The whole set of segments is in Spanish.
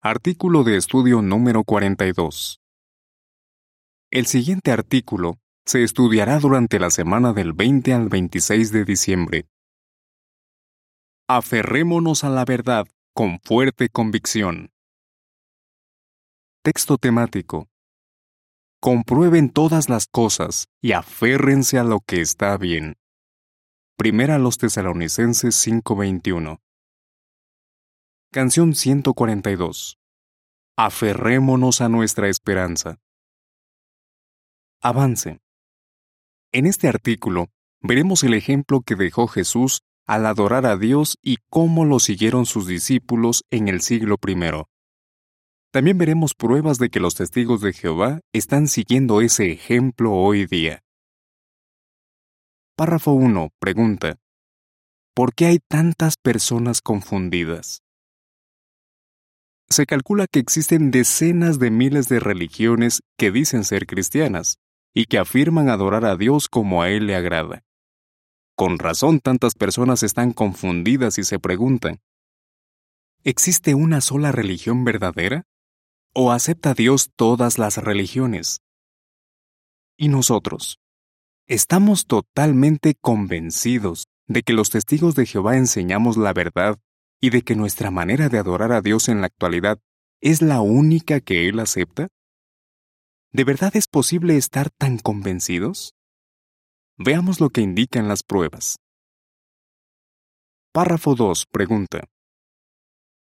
Artículo de estudio número 42. El siguiente artículo se estudiará durante la semana del 20 al 26 de diciembre. Aferrémonos a la verdad con fuerte convicción. Texto temático. Comprueben todas las cosas y aférrense a lo que está bien. Primera a los Tesalonicenses 5:21. Canción 142. Aferrémonos a nuestra esperanza. Avance. En este artículo veremos el ejemplo que dejó Jesús al adorar a Dios y cómo lo siguieron sus discípulos en el siglo I. También veremos pruebas de que los testigos de Jehová están siguiendo ese ejemplo hoy día. Párrafo 1. Pregunta. ¿Por qué hay tantas personas confundidas? Se calcula que existen decenas de miles de religiones que dicen ser cristianas y que afirman adorar a Dios como a Él le agrada. Con razón tantas personas están confundidas y se preguntan, ¿existe una sola religión verdadera? ¿O acepta Dios todas las religiones? ¿Y nosotros? ¿Estamos totalmente convencidos de que los testigos de Jehová enseñamos la verdad y de que nuestra manera de adorar a Dios en la actualidad es la única que Él acepta? ¿De verdad es posible estar tan convencidos? Veamos lo que indican las pruebas. Párrafo 2. Pregunta.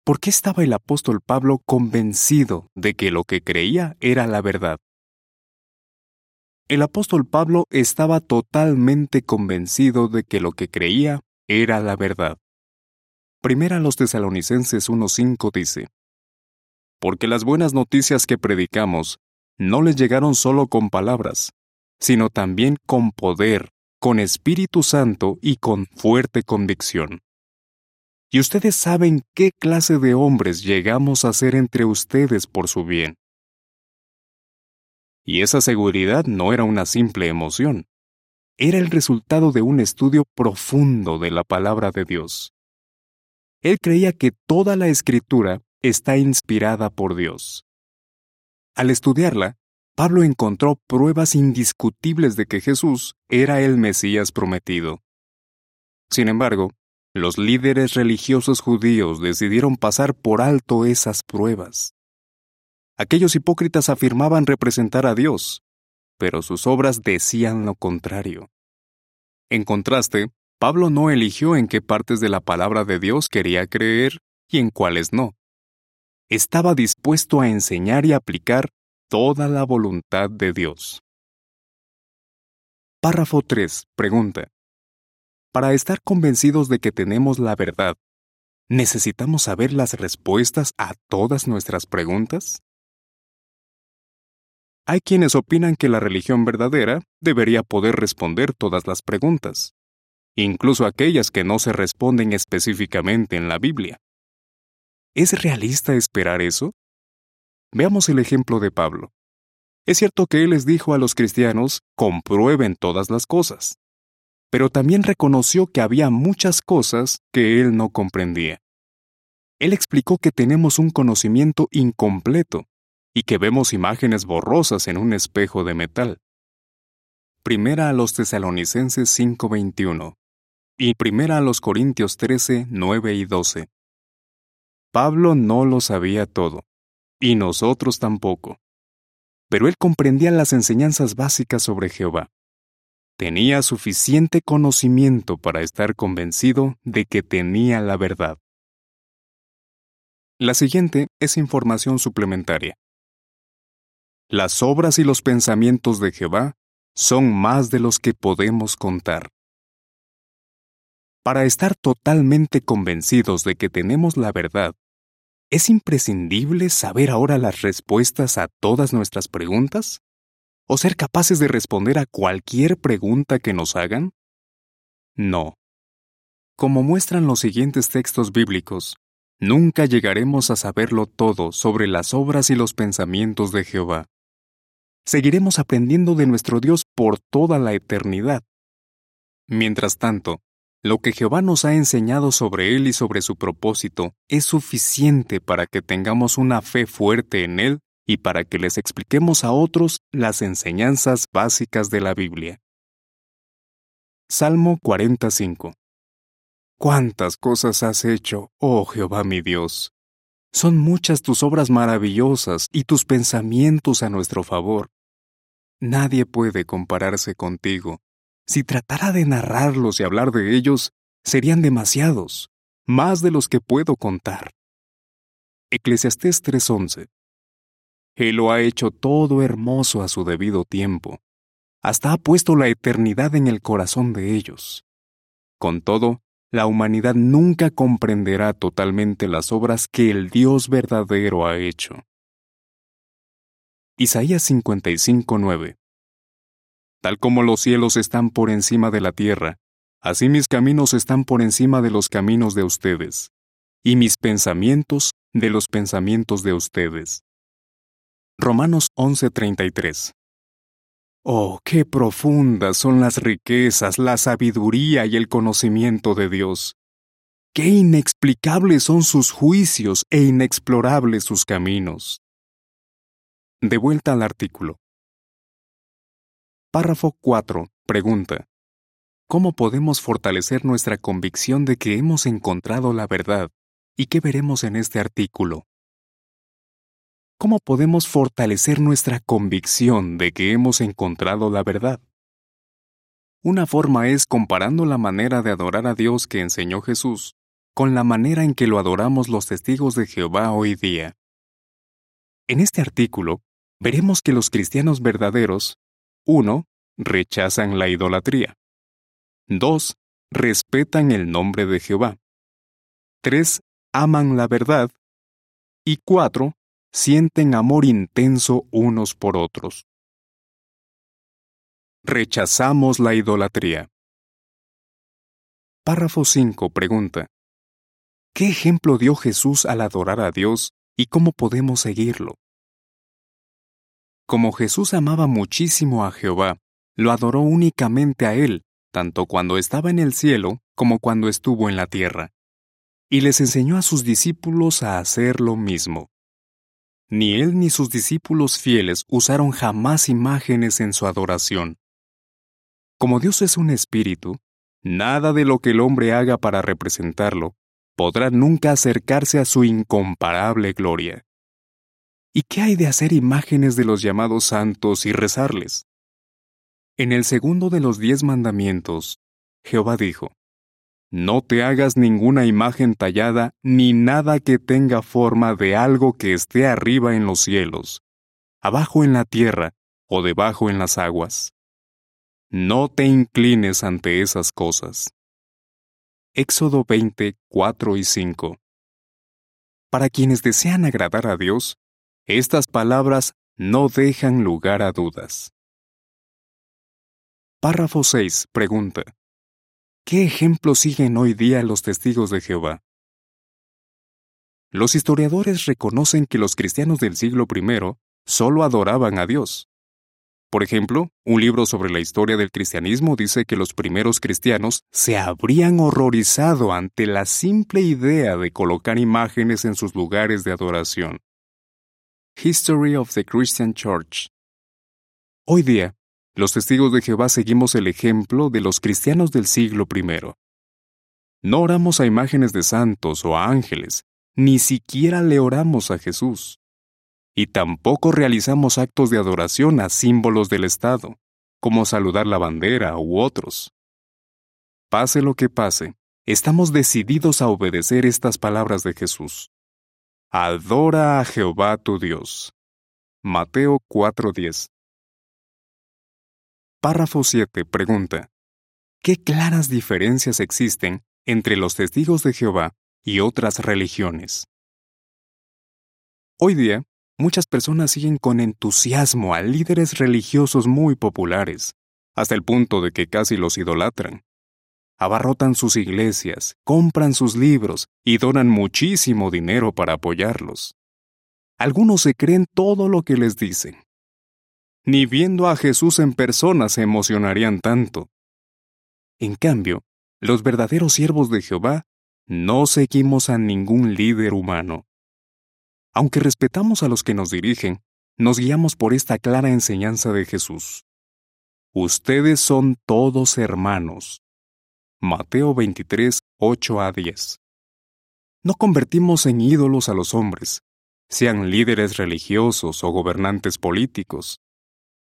¿Por qué estaba el apóstol Pablo convencido de que lo que creía era la verdad? El apóstol Pablo estaba totalmente convencido de que lo que creía era la verdad. Primera a los tesalonicenses 1.5 dice, Porque las buenas noticias que predicamos no les llegaron solo con palabras, sino también con poder, con Espíritu Santo y con fuerte convicción. Y ustedes saben qué clase de hombres llegamos a ser entre ustedes por su bien. Y esa seguridad no era una simple emoción, era el resultado de un estudio profundo de la palabra de Dios. Él creía que toda la escritura está inspirada por Dios. Al estudiarla, Pablo encontró pruebas indiscutibles de que Jesús era el Mesías prometido. Sin embargo, los líderes religiosos judíos decidieron pasar por alto esas pruebas. Aquellos hipócritas afirmaban representar a Dios, pero sus obras decían lo contrario. En contraste, Pablo no eligió en qué partes de la palabra de Dios quería creer y en cuáles no. Estaba dispuesto a enseñar y aplicar toda la voluntad de Dios. Párrafo 3. Pregunta. Para estar convencidos de que tenemos la verdad, ¿necesitamos saber las respuestas a todas nuestras preguntas? Hay quienes opinan que la religión verdadera debería poder responder todas las preguntas incluso aquellas que no se responden específicamente en la Biblia. ¿Es realista esperar eso? Veamos el ejemplo de Pablo. Es cierto que él les dijo a los cristianos, comprueben todas las cosas, pero también reconoció que había muchas cosas que él no comprendía. Él explicó que tenemos un conocimiento incompleto y que vemos imágenes borrosas en un espejo de metal. Primera a los tesalonicenses 5:21 y primera a los Corintios 13, 9 y 12. Pablo no lo sabía todo, y nosotros tampoco. Pero él comprendía las enseñanzas básicas sobre Jehová. Tenía suficiente conocimiento para estar convencido de que tenía la verdad. La siguiente es información suplementaria. Las obras y los pensamientos de Jehová son más de los que podemos contar. Para estar totalmente convencidos de que tenemos la verdad, ¿es imprescindible saber ahora las respuestas a todas nuestras preguntas? ¿O ser capaces de responder a cualquier pregunta que nos hagan? No. Como muestran los siguientes textos bíblicos, nunca llegaremos a saberlo todo sobre las obras y los pensamientos de Jehová. Seguiremos aprendiendo de nuestro Dios por toda la eternidad. Mientras tanto, Lo que Jehová nos ha enseñado sobre Él y sobre su propósito es suficiente para que tengamos una fe fuerte en Él y para que les expliquemos a otros las enseñanzas básicas de la Biblia. Salmo 45 Cuántas cosas has hecho, oh Jehová mi Dios. Son muchas tus obras maravillosas y tus pensamientos a nuestro favor. Nadie puede compararse contigo. Si tratara de narrarlos y hablar de ellos, serían demasiados, más de los que puedo contar. Eclesiastés 3:11 Él lo ha hecho todo hermoso a su debido tiempo. Hasta ha puesto la eternidad en el corazón de ellos. Con todo, la humanidad nunca comprenderá totalmente las obras que el Dios verdadero ha hecho. Isaías 55:9 Tal como los cielos están por encima de la tierra, así mis caminos están por encima de los caminos de ustedes, y mis pensamientos de los pensamientos de ustedes. Romanos 11:33 Oh, qué profundas son las riquezas, la sabiduría y el conocimiento de Dios. Qué inexplicables son sus juicios e inexplorables sus caminos. De vuelta al artículo. Párrafo 4. Pregunta. ¿Cómo podemos fortalecer nuestra convicción de que hemos encontrado la verdad? ¿Y qué veremos en este artículo? ¿Cómo podemos fortalecer nuestra convicción de que hemos encontrado la verdad? Una forma es comparando la manera de adorar a Dios que enseñó Jesús con la manera en que lo adoramos los testigos de Jehová hoy día. En este artículo, veremos que los cristianos verdaderos, 1. rechazan la idolatría. 2. respetan el nombre de Jehová. 3. aman la verdad. Y 4 sienten amor intenso unos por otros. Rechazamos la idolatría. Párrafo 5 pregunta. ¿Qué ejemplo dio Jesús al adorar a Dios y cómo podemos seguirlo? Como Jesús amaba muchísimo a Jehová, lo adoró únicamente a Él, tanto cuando estaba en el cielo como cuando estuvo en la tierra. Y les enseñó a sus discípulos a hacer lo mismo. Ni él ni sus discípulos fieles usaron jamás imágenes en su adoración. Como Dios es un espíritu, nada de lo que el hombre haga para representarlo podrá nunca acercarse a su incomparable gloria. ¿Y qué hay de hacer imágenes de los llamados santos y rezarles? En el segundo de los diez mandamientos, Jehová dijo, no te hagas ninguna imagen tallada ni nada que tenga forma de algo que esté arriba en los cielos, abajo en la tierra o debajo en las aguas. No te inclines ante esas cosas. Éxodo 20, 4 y 5. Para quienes desean agradar a Dios, estas palabras no dejan lugar a dudas. Párrafo 6. Pregunta. ¿Qué ejemplo siguen hoy día los testigos de Jehová? Los historiadores reconocen que los cristianos del siglo I solo adoraban a Dios. Por ejemplo, un libro sobre la historia del cristianismo dice que los primeros cristianos se habrían horrorizado ante la simple idea de colocar imágenes en sus lugares de adoración. History of the Christian Church. Hoy día, los testigos de Jehová seguimos el ejemplo de los cristianos del siglo I. No oramos a imágenes de santos o a ángeles, ni siquiera le oramos a Jesús. Y tampoco realizamos actos de adoración a símbolos del Estado, como saludar la bandera u otros. Pase lo que pase, estamos decididos a obedecer estas palabras de Jesús. Adora a Jehová tu Dios. Mateo 4:10 Párrafo 7 pregunta. ¿Qué claras diferencias existen entre los testigos de Jehová y otras religiones? Hoy día, muchas personas siguen con entusiasmo a líderes religiosos muy populares, hasta el punto de que casi los idolatran. Abarrotan sus iglesias, compran sus libros y donan muchísimo dinero para apoyarlos. Algunos se creen todo lo que les dicen ni viendo a Jesús en persona se emocionarían tanto. En cambio, los verdaderos siervos de Jehová no seguimos a ningún líder humano. Aunque respetamos a los que nos dirigen, nos guiamos por esta clara enseñanza de Jesús. Ustedes son todos hermanos. Mateo 23, 8 a 10. No convertimos en ídolos a los hombres, sean líderes religiosos o gobernantes políticos,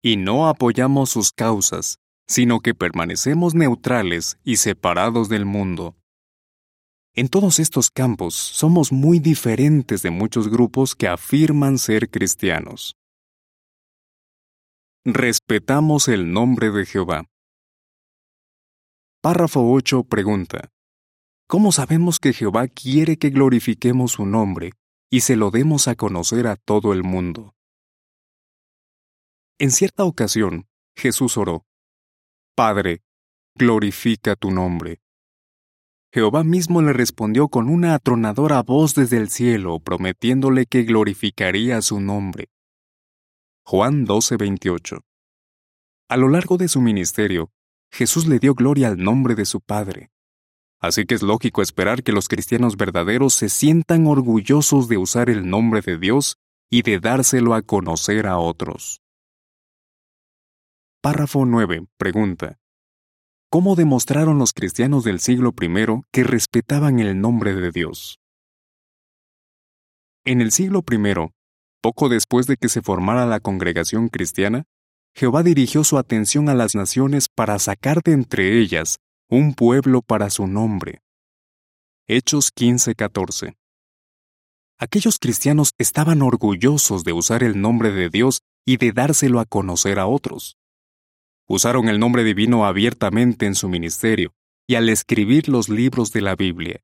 y no apoyamos sus causas, sino que permanecemos neutrales y separados del mundo. En todos estos campos somos muy diferentes de muchos grupos que afirman ser cristianos. Respetamos el nombre de Jehová. Párrafo 8 pregunta. ¿Cómo sabemos que Jehová quiere que glorifiquemos su nombre y se lo demos a conocer a todo el mundo? En cierta ocasión, Jesús oró, Padre, glorifica tu nombre. Jehová mismo le respondió con una atronadora voz desde el cielo, prometiéndole que glorificaría su nombre. Juan 12:28 A lo largo de su ministerio, Jesús le dio gloria al nombre de su Padre. Así que es lógico esperar que los cristianos verdaderos se sientan orgullosos de usar el nombre de Dios y de dárselo a conocer a otros. Párrafo 9. Pregunta. ¿Cómo demostraron los cristianos del siglo I que respetaban el nombre de Dios? En el siglo I, poco después de que se formara la congregación cristiana, Jehová dirigió su atención a las naciones para sacar de entre ellas un pueblo para su nombre. Hechos 15:14 Aquellos cristianos estaban orgullosos de usar el nombre de Dios y de dárselo a conocer a otros usaron el nombre divino abiertamente en su ministerio y al escribir los libros de la Biblia.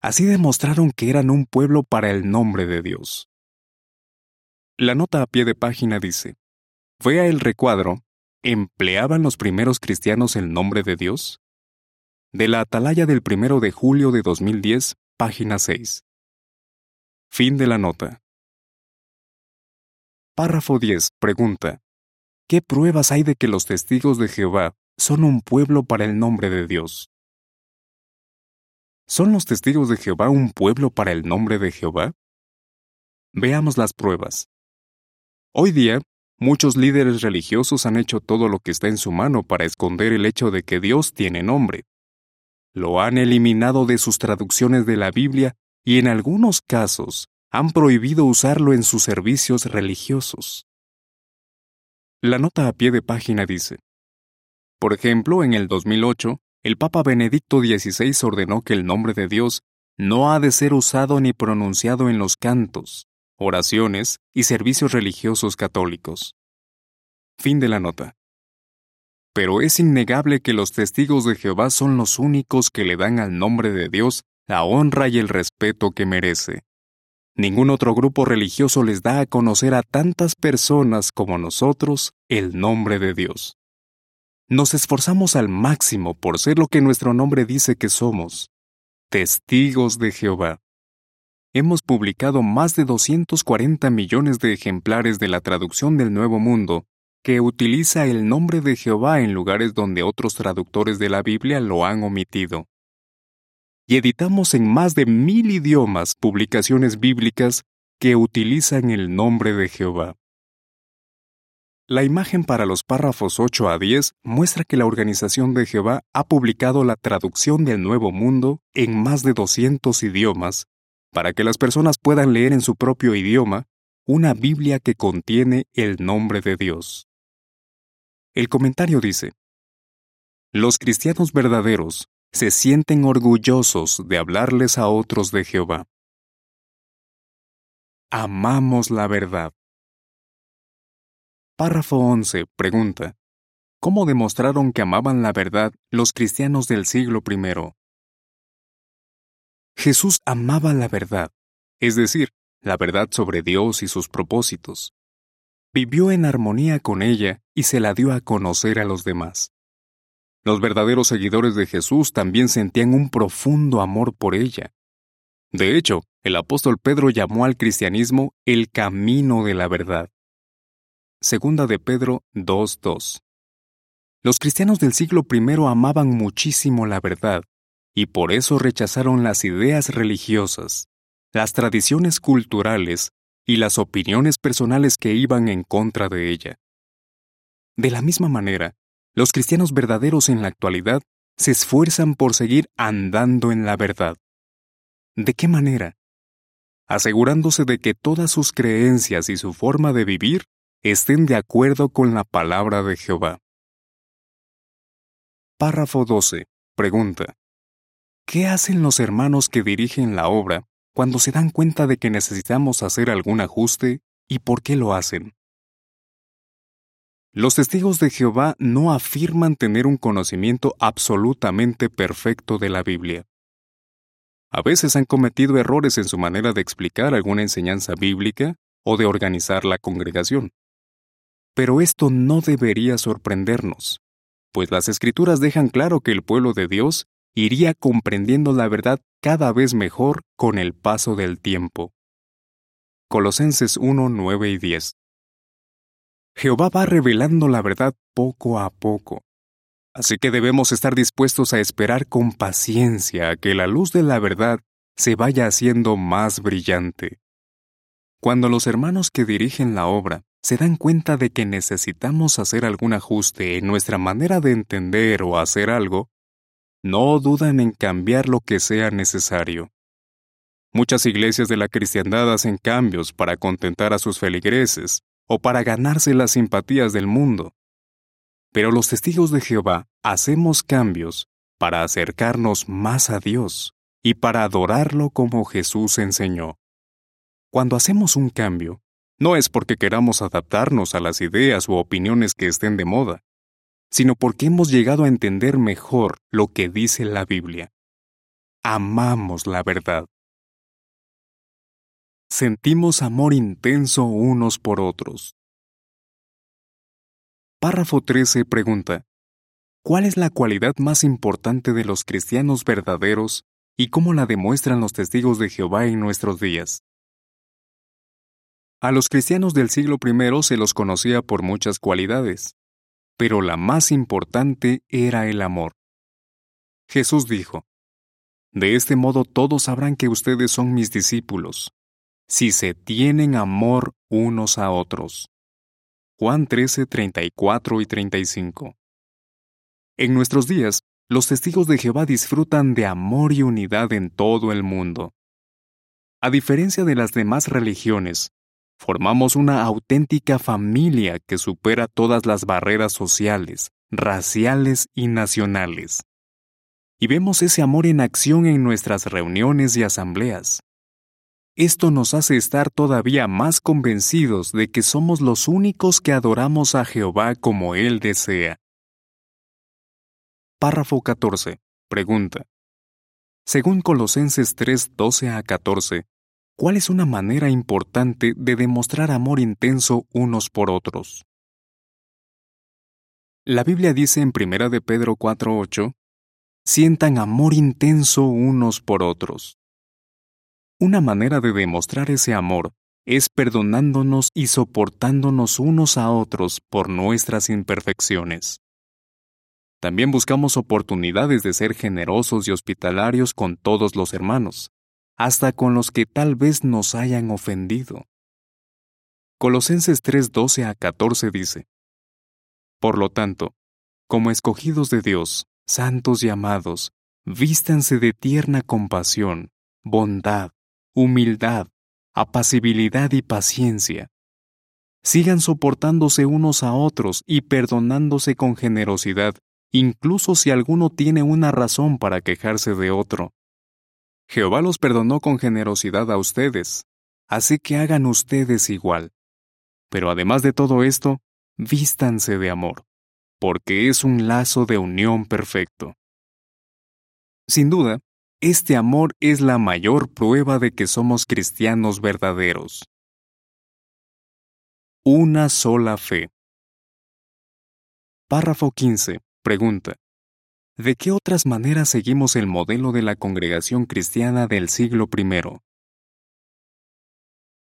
Así demostraron que eran un pueblo para el nombre de Dios. La nota a pie de página dice, Vea el recuadro, ¿empleaban los primeros cristianos el nombre de Dios? De la Atalaya del primero de julio de 2010, página 6. Fin de la nota. Párrafo 10. Pregunta. ¿Qué pruebas hay de que los testigos de Jehová son un pueblo para el nombre de Dios? ¿Son los testigos de Jehová un pueblo para el nombre de Jehová? Veamos las pruebas. Hoy día, muchos líderes religiosos han hecho todo lo que está en su mano para esconder el hecho de que Dios tiene nombre. Lo han eliminado de sus traducciones de la Biblia y en algunos casos han prohibido usarlo en sus servicios religiosos. La nota a pie de página dice, Por ejemplo, en el 2008, el Papa Benedicto XVI ordenó que el nombre de Dios no ha de ser usado ni pronunciado en los cantos, oraciones y servicios religiosos católicos. Fin de la nota. Pero es innegable que los testigos de Jehová son los únicos que le dan al nombre de Dios la honra y el respeto que merece. Ningún otro grupo religioso les da a conocer a tantas personas como nosotros el nombre de Dios. Nos esforzamos al máximo por ser lo que nuestro nombre dice que somos, testigos de Jehová. Hemos publicado más de 240 millones de ejemplares de la traducción del Nuevo Mundo que utiliza el nombre de Jehová en lugares donde otros traductores de la Biblia lo han omitido y editamos en más de mil idiomas publicaciones bíblicas que utilizan el nombre de Jehová. La imagen para los párrafos 8 a 10 muestra que la Organización de Jehová ha publicado la traducción del Nuevo Mundo en más de 200 idiomas para que las personas puedan leer en su propio idioma una Biblia que contiene el nombre de Dios. El comentario dice, Los cristianos verdaderos se sienten orgullosos de hablarles a otros de Jehová. Amamos la verdad. Párrafo 11. Pregunta. ¿Cómo demostraron que amaban la verdad los cristianos del siglo I? Jesús amaba la verdad, es decir, la verdad sobre Dios y sus propósitos. Vivió en armonía con ella y se la dio a conocer a los demás. Los verdaderos seguidores de Jesús también sentían un profundo amor por ella. De hecho, el apóstol Pedro llamó al cristianismo el camino de la verdad. Segunda de Pedro 2.2. Los cristianos del siglo I amaban muchísimo la verdad, y por eso rechazaron las ideas religiosas, las tradiciones culturales y las opiniones personales que iban en contra de ella. De la misma manera, los cristianos verdaderos en la actualidad se esfuerzan por seguir andando en la verdad. ¿De qué manera? Asegurándose de que todas sus creencias y su forma de vivir estén de acuerdo con la palabra de Jehová. Párrafo 12. Pregunta. ¿Qué hacen los hermanos que dirigen la obra cuando se dan cuenta de que necesitamos hacer algún ajuste y por qué lo hacen? Los testigos de Jehová no afirman tener un conocimiento absolutamente perfecto de la Biblia. A veces han cometido errores en su manera de explicar alguna enseñanza bíblica o de organizar la congregación. Pero esto no debería sorprendernos, pues las escrituras dejan claro que el pueblo de Dios iría comprendiendo la verdad cada vez mejor con el paso del tiempo. Colosenses 1, 9 y 10. Jehová va revelando la verdad poco a poco. Así que debemos estar dispuestos a esperar con paciencia a que la luz de la verdad se vaya haciendo más brillante. Cuando los hermanos que dirigen la obra se dan cuenta de que necesitamos hacer algún ajuste en nuestra manera de entender o hacer algo, no dudan en cambiar lo que sea necesario. Muchas iglesias de la cristiandad hacen cambios para contentar a sus feligreses, o para ganarse las simpatías del mundo. Pero los testigos de Jehová hacemos cambios para acercarnos más a Dios y para adorarlo como Jesús enseñó. Cuando hacemos un cambio, no es porque queramos adaptarnos a las ideas u opiniones que estén de moda, sino porque hemos llegado a entender mejor lo que dice la Biblia. Amamos la verdad sentimos amor intenso unos por otros. Párrafo 13 pregunta, ¿cuál es la cualidad más importante de los cristianos verdaderos y cómo la demuestran los testigos de Jehová en nuestros días? A los cristianos del siglo I se los conocía por muchas cualidades, pero la más importante era el amor. Jesús dijo, De este modo todos sabrán que ustedes son mis discípulos, si se tienen amor unos a otros. Juan 13, 34 y 35. En nuestros días, los testigos de Jehová disfrutan de amor y unidad en todo el mundo. A diferencia de las demás religiones, formamos una auténtica familia que supera todas las barreras sociales, raciales y nacionales. Y vemos ese amor en acción en nuestras reuniones y asambleas. Esto nos hace estar todavía más convencidos de que somos los únicos que adoramos a Jehová como Él desea. Párrafo 14. Pregunta. Según Colosenses 3, 12 a 14, ¿cuál es una manera importante de demostrar amor intenso unos por otros? La Biblia dice en 1 de Pedro 4:8, sientan amor intenso unos por otros. Una manera de demostrar ese amor es perdonándonos y soportándonos unos a otros por nuestras imperfecciones. También buscamos oportunidades de ser generosos y hospitalarios con todos los hermanos, hasta con los que tal vez nos hayan ofendido. Colosenses 3:12 a 14 dice, Por lo tanto, como escogidos de Dios, santos y amados, vístanse de tierna compasión, bondad, humildad, apacibilidad y paciencia. Sigan soportándose unos a otros y perdonándose con generosidad, incluso si alguno tiene una razón para quejarse de otro. Jehová los perdonó con generosidad a ustedes, así que hagan ustedes igual. Pero además de todo esto, vístanse de amor, porque es un lazo de unión perfecto. Sin duda, este amor es la mayor prueba de que somos cristianos verdaderos. Una sola fe. Párrafo 15. Pregunta. ¿De qué otras maneras seguimos el modelo de la congregación cristiana del siglo I?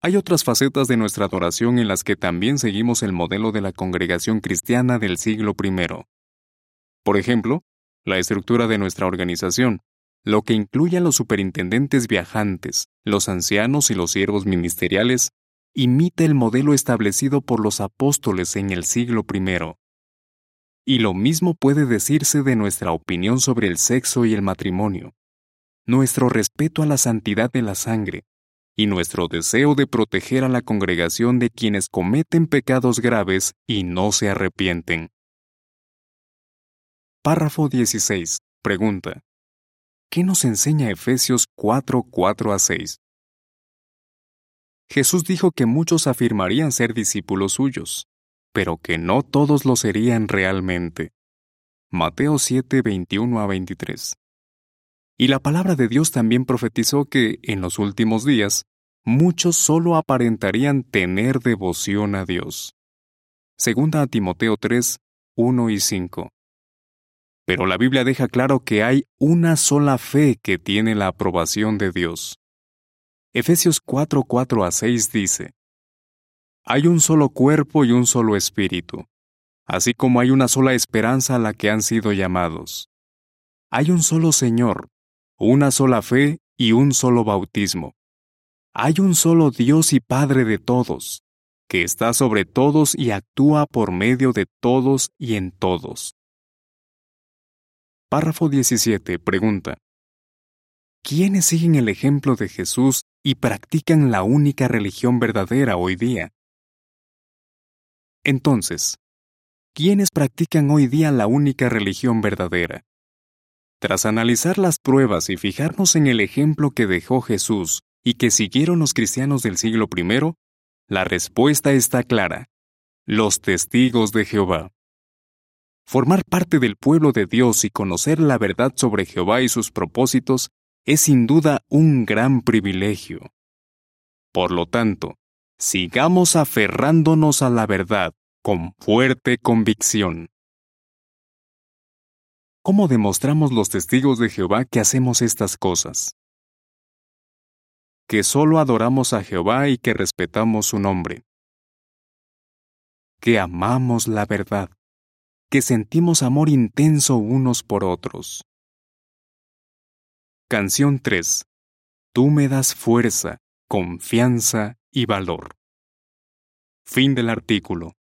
Hay otras facetas de nuestra adoración en las que también seguimos el modelo de la congregación cristiana del siglo I. Por ejemplo, la estructura de nuestra organización, lo que incluye a los superintendentes viajantes, los ancianos y los siervos ministeriales, imita el modelo establecido por los apóstoles en el siglo I. Y lo mismo puede decirse de nuestra opinión sobre el sexo y el matrimonio, nuestro respeto a la santidad de la sangre, y nuestro deseo de proteger a la congregación de quienes cometen pecados graves y no se arrepienten. Párrafo 16. Pregunta. ¿Qué nos enseña Efesios 4, 4 a 6? Jesús dijo que muchos afirmarían ser discípulos suyos, pero que no todos lo serían realmente. Mateo 7, 21 a 23. Y la palabra de Dios también profetizó que, en los últimos días, muchos solo aparentarían tener devoción a Dios. Segunda a Timoteo 3, 1 y 5. Pero la Biblia deja claro que hay una sola fe que tiene la aprobación de Dios. Efesios 4, 4 a 6 dice, Hay un solo cuerpo y un solo espíritu, así como hay una sola esperanza a la que han sido llamados. Hay un solo Señor, una sola fe y un solo bautismo. Hay un solo Dios y Padre de todos, que está sobre todos y actúa por medio de todos y en todos. Párrafo 17. Pregunta. ¿Quiénes siguen el ejemplo de Jesús y practican la única religión verdadera hoy día? Entonces, ¿quiénes practican hoy día la única religión verdadera? Tras analizar las pruebas y fijarnos en el ejemplo que dejó Jesús y que siguieron los cristianos del siglo I, la respuesta está clara. Los testigos de Jehová. Formar parte del pueblo de Dios y conocer la verdad sobre Jehová y sus propósitos es sin duda un gran privilegio. Por lo tanto, sigamos aferrándonos a la verdad con fuerte convicción. ¿Cómo demostramos los testigos de Jehová que hacemos estas cosas? Que solo adoramos a Jehová y que respetamos su nombre. Que amamos la verdad que sentimos amor intenso unos por otros. Canción 3. Tú me das fuerza, confianza y valor. Fin del artículo.